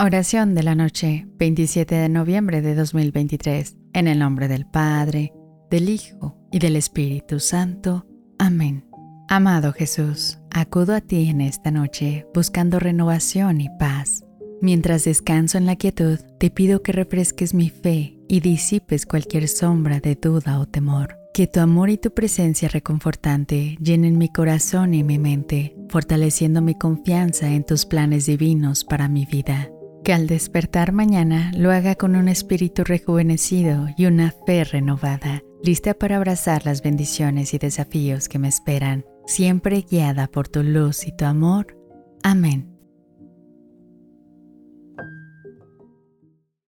Oración de la noche, 27 de noviembre de 2023, en el nombre del Padre, del Hijo y del Espíritu Santo. Amén. Amado Jesús, acudo a ti en esta noche buscando renovación y paz. Mientras descanso en la quietud, te pido que refresques mi fe y disipes cualquier sombra de duda o temor. Que tu amor y tu presencia reconfortante llenen mi corazón y mi mente, fortaleciendo mi confianza en tus planes divinos para mi vida. Que al despertar mañana lo haga con un espíritu rejuvenecido y una fe renovada, lista para abrazar las bendiciones y desafíos que me esperan, siempre guiada por tu luz y tu amor. Amén.